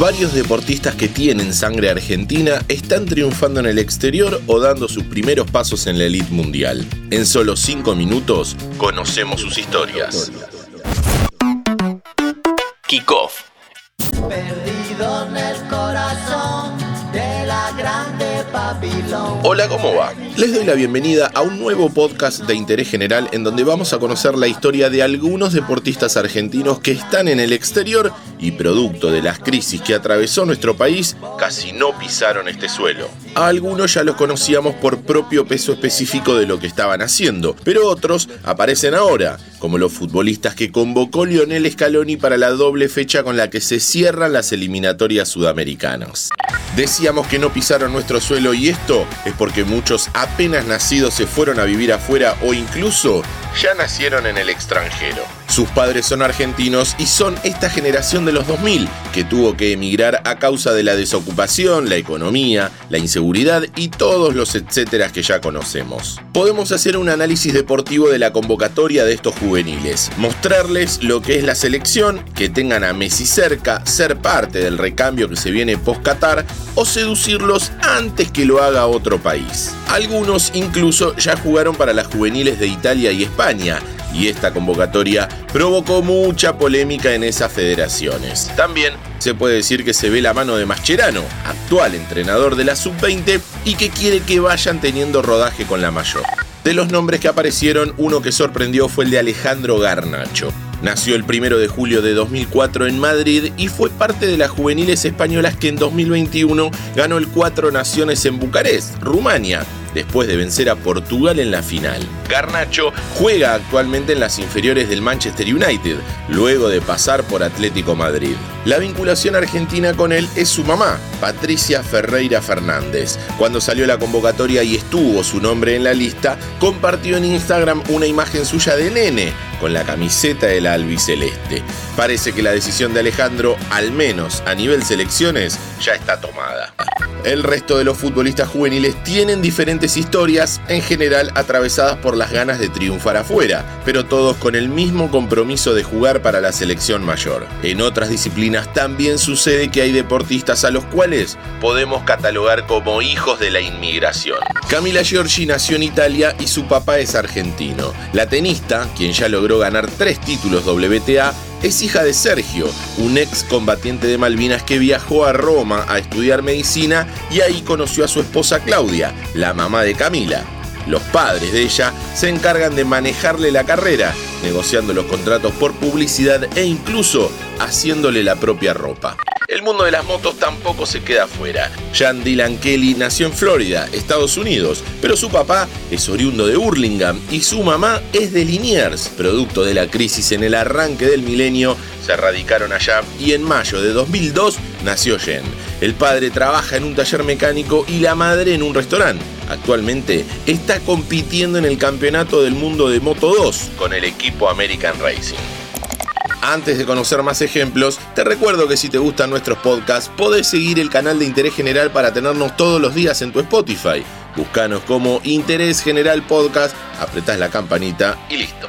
varios deportistas que tienen sangre argentina están triunfando en el exterior o dando sus primeros pasos en la elite mundial. En solo 5 minutos conocemos sus historias. Kickoff. Perdido en el corazón de la grande Hola, ¿cómo va? Les doy la bienvenida a un nuevo podcast de interés general en donde vamos a conocer la historia de algunos deportistas argentinos que están en el exterior y producto de las crisis que atravesó nuestro país, casi no pisaron este suelo. A algunos ya los conocíamos por propio peso específico de lo que estaban haciendo, pero otros aparecen ahora, como los futbolistas que convocó Lionel Scaloni para la doble fecha con la que se cierran las eliminatorias sudamericanas. Decíamos que no pisaron nuestro suelo y esto es porque muchos apenas nacidos se fueron a vivir afuera o incluso ya nacieron en el extranjero. Sus padres son argentinos y son esta generación de los 2000 que tuvo que emigrar a causa de la desocupación, la economía, la inseguridad y todos los etcéteras que ya conocemos. Podemos hacer un análisis deportivo de la convocatoria de estos juveniles, mostrarles lo que es la selección, que tengan a Messi cerca, ser parte del recambio que se viene post-Qatar o seducirlos antes que lo haga otro país. Algunos incluso ya jugaron para las juveniles de Italia y España, y esta convocatoria provocó mucha polémica en esas federaciones. También se puede decir que se ve la mano de Mascherano, actual entrenador de la sub-20 y que quiere que vayan teniendo rodaje con la mayor. De los nombres que aparecieron, uno que sorprendió fue el de Alejandro Garnacho. Nació el 1 de julio de 2004 en Madrid y fue parte de las juveniles españolas que en 2021 ganó el Cuatro Naciones en Bucarest, Rumania, después de vencer a Portugal en la final. Garnacho juega actualmente en las inferiores del Manchester United, luego de pasar por Atlético Madrid. La vinculación argentina con él es su mamá, Patricia Ferreira Fernández. Cuando salió la convocatoria y estuvo su nombre en la lista, compartió en Instagram una imagen suya de nene con la camiseta de la albiceleste. Parece que la decisión de Alejandro, al menos a nivel selecciones, ya está tomada. El resto de los futbolistas juveniles tienen diferentes historias, en general atravesadas por las ganas de triunfar afuera, pero todos con el mismo compromiso de jugar para la selección mayor. En otras disciplinas también sucede que hay deportistas a los cuales podemos catalogar como hijos de la inmigración. Camila Giorgi nació en Italia y su papá es argentino. La tenista, quien ya logró ganar tres títulos WTA, es hija de Sergio, un ex combatiente de Malvinas que viajó a Roma a estudiar medicina y ahí conoció a su esposa Claudia, la mamá de Camila. Los padres de ella se encargan de manejarle la carrera, negociando los contratos por publicidad e incluso haciéndole la propia ropa el mundo de las motos tampoco se queda afuera. Jan Dylan Kelly nació en Florida, Estados Unidos, pero su papá es oriundo de Burlingame y su mamá es de Liniers. Producto de la crisis en el arranque del milenio, se radicaron allá y en mayo de 2002 nació Jen. El padre trabaja en un taller mecánico y la madre en un restaurante. Actualmente está compitiendo en el Campeonato del Mundo de Moto 2 con el equipo American Racing. Antes de conocer más ejemplos, te recuerdo que si te gustan nuestros podcasts, podés seguir el canal de Interés General para tenernos todos los días en tu Spotify. Búscanos como Interés General Podcast, apretás la campanita y listo.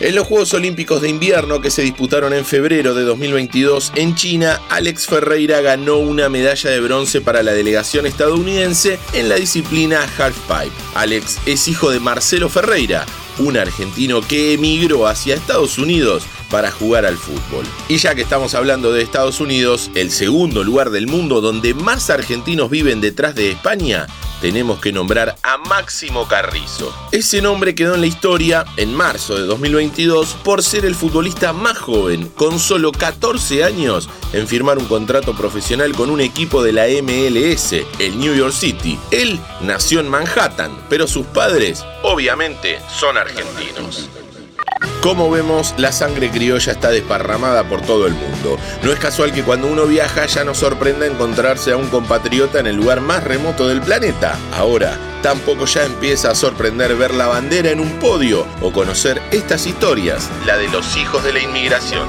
En los Juegos Olímpicos de Invierno que se disputaron en febrero de 2022 en China, Alex Ferreira ganó una medalla de bronce para la delegación estadounidense en la disciplina halfpipe. Alex es hijo de Marcelo Ferreira, un argentino que emigró hacia Estados Unidos para jugar al fútbol. Y ya que estamos hablando de Estados Unidos, el segundo lugar del mundo donde más argentinos viven detrás de España, tenemos que nombrar a Máximo Carrizo. Ese nombre quedó en la historia en marzo de 2022 por ser el futbolista más joven, con solo 14 años, en firmar un contrato profesional con un equipo de la MLS, el New York City. Él nació en Manhattan, pero sus padres obviamente son argentinos. Como vemos, la sangre criolla está desparramada por todo el mundo. No es casual que cuando uno viaja ya nos sorprenda encontrarse a un compatriota en el lugar más remoto del planeta. Ahora, tampoco ya empieza a sorprender ver la bandera en un podio o conocer estas historias, la de los hijos de la inmigración.